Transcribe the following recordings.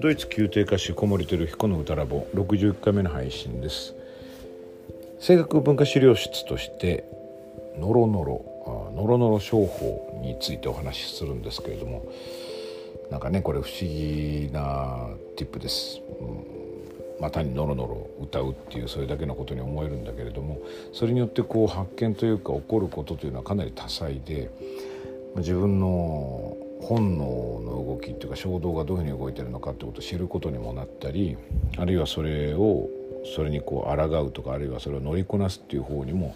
ドイツ宮廷歌手小森照彦の歌ラボ61回目の配信です。声楽文化資料室としてノロノロノロノロ商法についてお話しするんですけれどもなんかねこれ不思議なティップです、うん、まあ単にノロノロ歌うっていうそれだけのことに思えるんだけれどもそれによってこう発見というか起こることというのはかなり多彩で自分の本能の動きっていうか衝動がどういうふうに動いてるのかってことを知ることにもなったりあるいはそれをそれにこう抗うとかあるいはそれを乗りこなすっていう方にも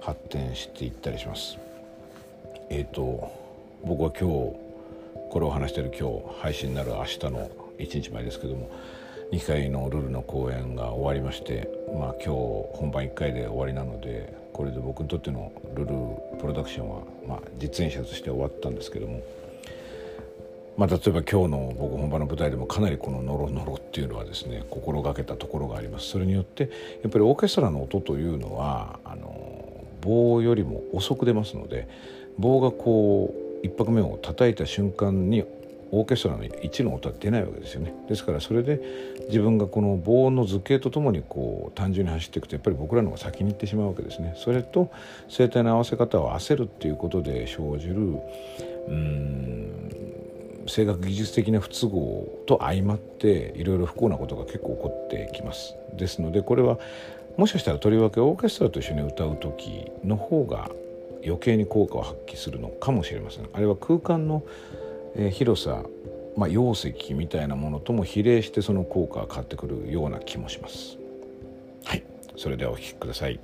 発展していったりします。えっ、ー、と僕は今日これを話してる今日配信になる明日の1日前ですけども2回のルルの公演が終わりましてまあ今日本番1回で終わりなのでこれで僕にとってのルルプロダクションはまあ実演者として終わったんですけどもまあ、例えば今日の僕本番の舞台でもかなりこのノロノロっていうのはですね心がけたところがあります。それによってやっぱりオーケストラの音というのはあの棒よりも遅く出ますので棒がこう一拍目を叩いた瞬間にオーケストラの1の音は出ないわけですよね。ですからそれで自分がこの棒の図形とともにこう単純に走っていくとやっぱり僕らの方が先に行ってしまうわけですね。それと声帯の合わせ方を焦るっていうことで生じるうん声楽技術的な不都合と相まっていろいろ不幸なことが結構起こってきます。ですのでこれはもしかしたらとりわけオーケストラと一緒に歌う時の方が余計に効果を発揮するのかもしれません。あれは空間の広さ、まあ、容積みたいなものとも比例してその効果が変わってくるような気もします。はい。それではお聴きください。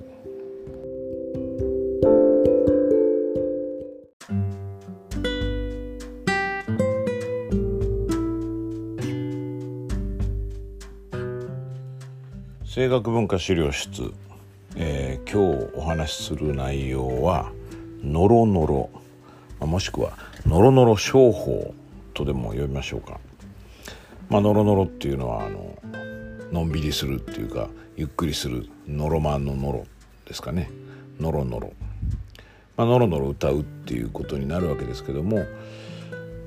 声楽文化資料室、えー、今日お話しする内容は「ノロノロ」もしくは「ノロノロ商法」とでも呼びましょうか。まあ、ノロノロっていうのはあののんびりするっていうかゆっくりするノロマンのノロですかね。ノロノロ、まあ、ノロノロ歌うっていうことになるわけですけども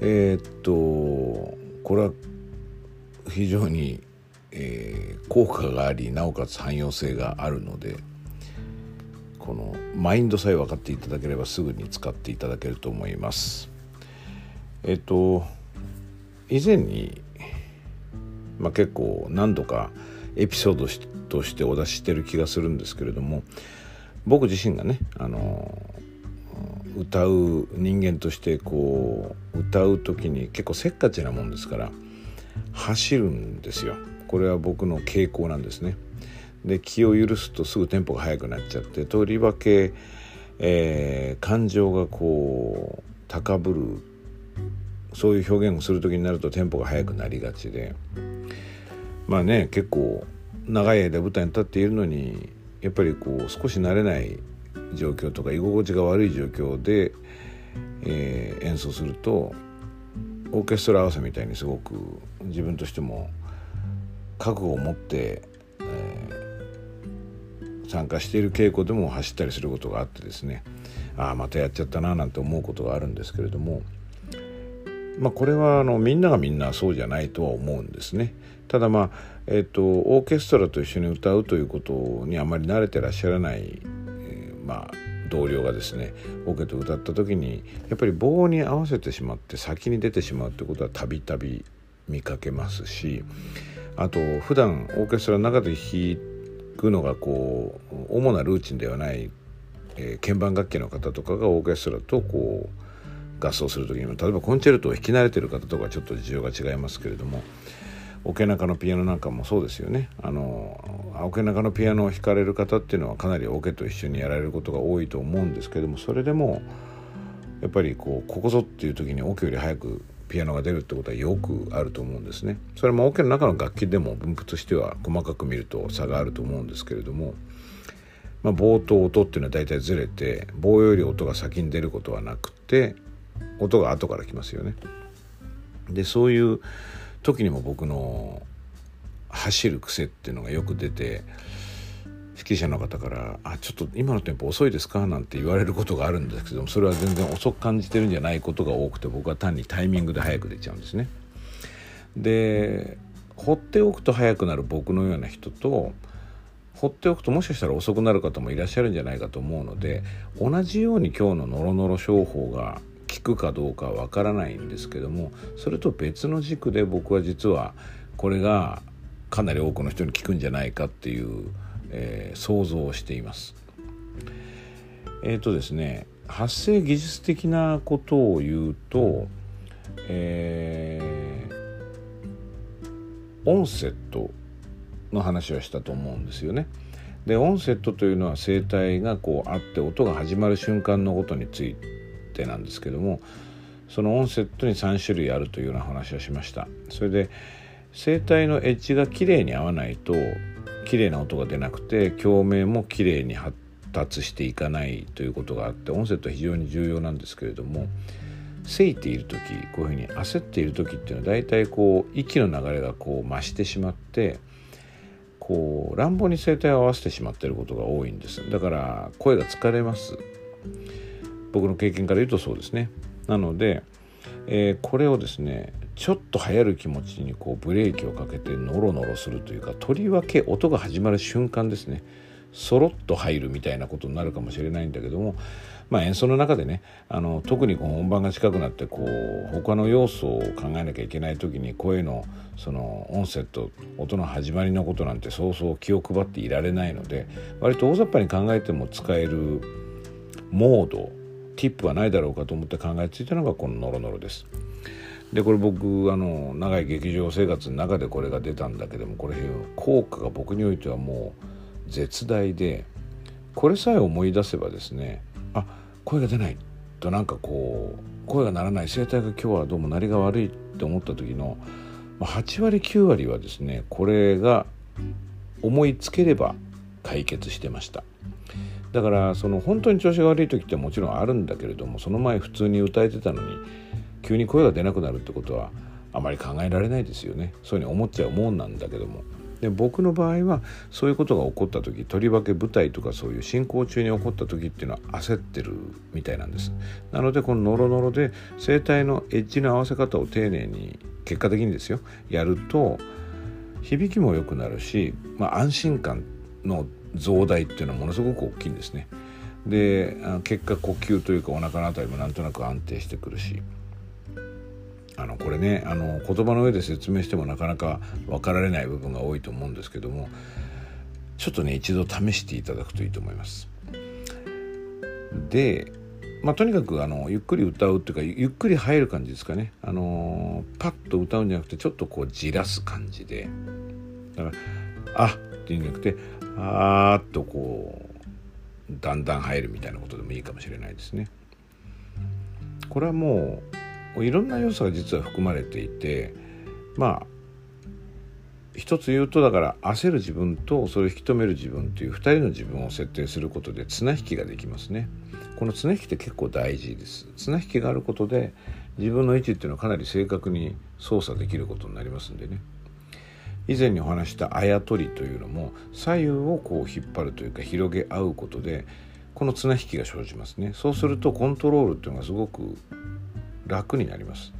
えー、っとこれは非常にえー、効果がありなおかつ汎用性があるのでこのマインドさえ分かっていただければすぐに使っていただけると思います。えっと以前に、まあ、結構何度かエピソードとしてお出ししてる気がするんですけれども僕自身がねあの歌う人間としてこう歌う時に結構せっかちなもんですから走るんですよ。これは僕の傾向なんですね。で気を許すとすぐテンポが速くなっちゃってとりわけ、えー、感情がこう高ぶるそういう表現をする時になるとテンポが速くなりがちでまあね結構長い間舞台に立っているのにやっぱりこう少し慣れない状況とか居心地が悪い状況で、えー、演奏するとオーケストラ合わせみたいにすごく自分としても覚悟を持って、えー、参加している稽古でも走ったりすることがあってですねああまたやっちゃったななんて思うことがあるんですけれども、まあ、これはあのみんながみんなそうじゃないとは思うんですね。ただまあ、えーと、オーケストラと一緒に歌うということにあまり慣れてらっしゃらない、えー、まあ同僚がですねオーケと歌った時にやっぱり棒に合わせてしまって先に出てしまうってことはたびたび見かけますしあと普段オーケストラの中で弾くのがこう主なルーチンではない、えー、鍵盤楽器の方とかがオーケストラとこう合奏する時にも例えばコンチェルトを弾き慣れてる方とかちょっと事情が違いますけれどもオケナカのピアノなんかもそうですよね。あのオケナカのピアノを弾かれる方っていうのはかなりオケと一緒にやられることが多いと思うんですけどもそれでもやっぱりこうここぞっていう時にオケより早くピアノが出るってことはよくあると思うんですね。それもオケの中の楽器でも分布としては細かく見ると差があると思うんですけれども、まあ、棒と音っていうのは大体ずれて棒より音が先に出ることはなくて音が後から来ますよね。でそういう時にも僕の走る癖っていうのがよく出て指揮者の方から「あちょっと今のテンポ遅いですか?」なんて言われることがあるんですけどもそれは全然遅く感じてるんじゃないことが多くて僕は単にタイミングで早く出ちゃうんですね。で放っておくと早くなる僕のような人と放っておくともしかしたら遅くなる方もいらっしゃるんじゃないかと思うので同じように今日のノロノロ商法が効くかどうかはわからないんですけどもそれと別の軸で僕は実はこれがかなり多くの人に効くんじゃないかっていう、えー、想像をしています。えっ、ー、とですね発生技術的なことを言うと、えー、オンセットの話をしたと思うんですよね。でオンセットというのは声帯がこうあって音が始まる瞬間のことについてなんですけどもそのオンセットに3種類あるというような話をしました。それで声帯のエッジがきれいに合わないと綺麗な音が出なくて共鳴もきれいに発達していかないということがあって音声と非常に重要なんですけれどもせいている時こういうふうに焦っている時っていうのは大体こう息の流れがこう増してしまってこう乱暴に声帯を合わせてしまっていることが多いんです。だから声が疲れます。僕の経験から言うとそうですね。なので、えー、これをですねちょっと流行る気持ちにこうブレーキをかけてノロノロするというかとりわけ音が始まる瞬間ですねそろっと入るみたいなことになるかもしれないんだけども、まあ、演奏の中でねあの特にこう本番が近くなってこう他の要素を考えなきゃいけない時に声のそのオンセット音の始まりのことなんてそうそう気を配っていられないので割と大雑把に考えても使えるモードティップはないだろうかと思って考えついたのがこのノロノロです。でこれ僕あの長い劇場生活の中でこれが出たんだけどもこれ効果が僕においてはもう絶大でこれさえ思い出せばですねあ声が出ないとなんかこう声が鳴らない声帯が今日はどうも鳴りが悪いって思った時の8割9割はですねこれが思いつければ解決してました。だからその本当に調子が悪い時ってもちろんあるんだけれどもその前普通に歌えてたのに急に声が出なくなるってことはあまり考えられないですよね。そういうふうに思っちゃうもんなんだけども。で僕の場合はそういうことが起こった時とりわけ舞台とかそういう進行中に起こった時っていうのは焦ってるみたいなんです。なのでこのノロノロで声帯のエッジの合わせ方を丁寧に結果的にですよやると響きも良くなるし、まあ、安心感の増大っていうのはものすごく大きいんですね。で結果呼吸というかお腹の辺りもなんとなく安定してくるしあのこれねあの言葉の上で説明してもなかなか分かられない部分が多いと思うんですけどもちょっとね一度試していただくといいと思います。で、まあ、とにかくあのゆっくり歌うっていうかゆっくり入る感じですかねあのパッと歌うんじゃなくてちょっとこうじらす感じでだから「あっ」ていうんじゃなくて「あーっとこうだんだん入るみたいなことでもいいかもしれないですね。これはもういろんな要素が実は含まれていてまあ一つ言うとだから焦る自分とそれを引き止める自分という2人の自分を設定することで綱引きができますね。この綱引きって結構大事です。綱引きがあることで自分の位置っていうのはかなり正確に操作できることになりますんでね。以前にお話したあやとりというのも左右をこう引っ張るというか広げ合うことでこの綱引きが生じますね。そうするとコントロールっていうのがすごく楽になります。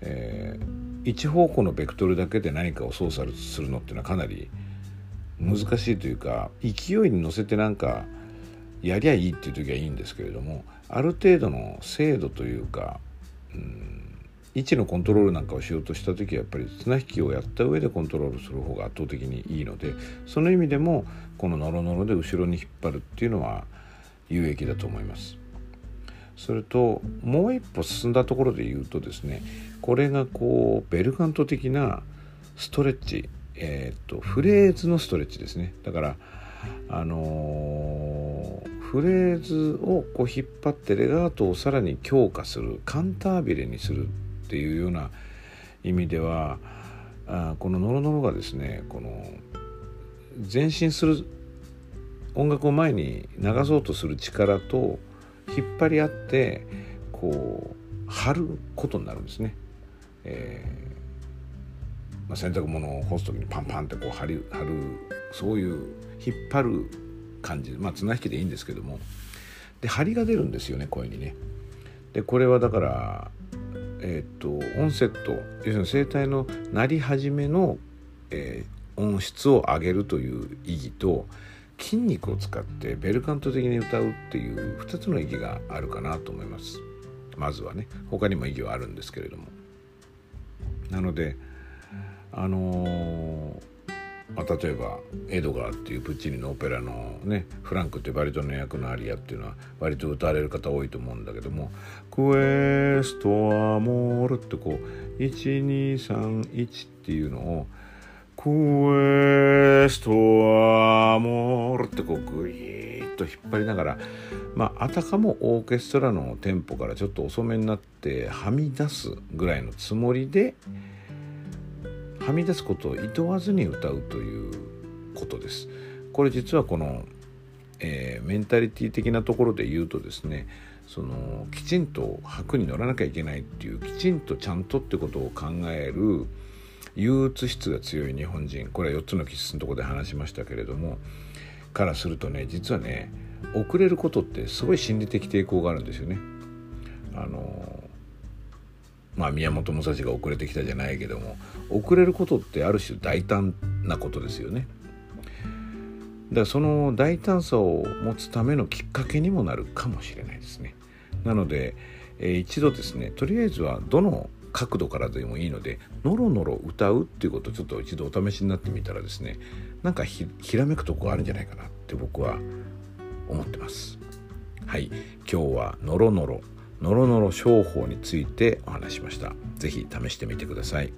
えー、一方向のベクトルだけで何かを操作するのっていうのはかなり難しいというか勢いに乗せてなんかやりゃいいっていう時はいいんですけれどもある程度の精度というか、うん、位置のコントロールなんかをしようとした時はやっぱり綱引きをやった上でコントロールする方が圧倒的にいいのでその意味でもこのノロノロで後ろに引っ張るっていうのは有益だと思います。それともう一歩進んだところで言うとですねこれがこうベルカント的なストレッチ、えーと、フレーズのストレッチですね。だからあのー、フレーズをこう引っ張ってレガートをさらに強化するカンタービレにするっていうような意味ではあこのノロノロがですねこの前進する音楽を前に流そうとする力と引っ張り合ってこう貼ることになるんですね。えーまあ、洗濯物を干す時にパンパンってこう貼り貼るそういう引っ張る感じまあ綱引きでいいんですけどもで張りが出るんですよね声にね。でこれはだからえー、っとオンセット要するに声帯の鳴り始めのえー、音質を上げるという意義と筋肉を使ってベルカント的に歌うっていう2つの意義があるかなと思います。まずはね。他にも意義はあるんですけれども。なのであのーまあ、例えばエドガーっていうプッチーニのオペラのねフランクってバリトンの役のアリアっていうのは割と歌われる方多いと思うんだけども「クエストアモール」ってこう1231っていうのを「クエストアモール」ってこうグイーッと引っ張りながらまああたかもオーケストラのテンポからちょっと遅めになってはみ出すぐらいのつもりで。はみ出すことをいとわずに歌うということです。これ実はこの、えー、メンタリティ的なところで言うとですねそのきちんと白に乗らなきゃいけないっていうきちんとちゃんとってことを考える憂鬱質が強い日本人これは4つの気質のとこで話しましたけれどもからするとね実はね遅れることってすごい心理的抵抗があるんですよね。あのまあ、宮本武蔵が遅れてきたじゃないけども遅れることってある種大胆なことですよね。だからその大胆さを持つためのきっかけにもなるかもしれないですね。なので、えー、一度ですねとりあえずはどの角度からでもいいのでノロノロ歌うっていうことをちょっと一度お試しになってみたらですねなんかひらめくとこがあるんじゃないかなって僕は思ってます。はい今日はノロノロノロノロ商法についてお話しました。是非試してみてください。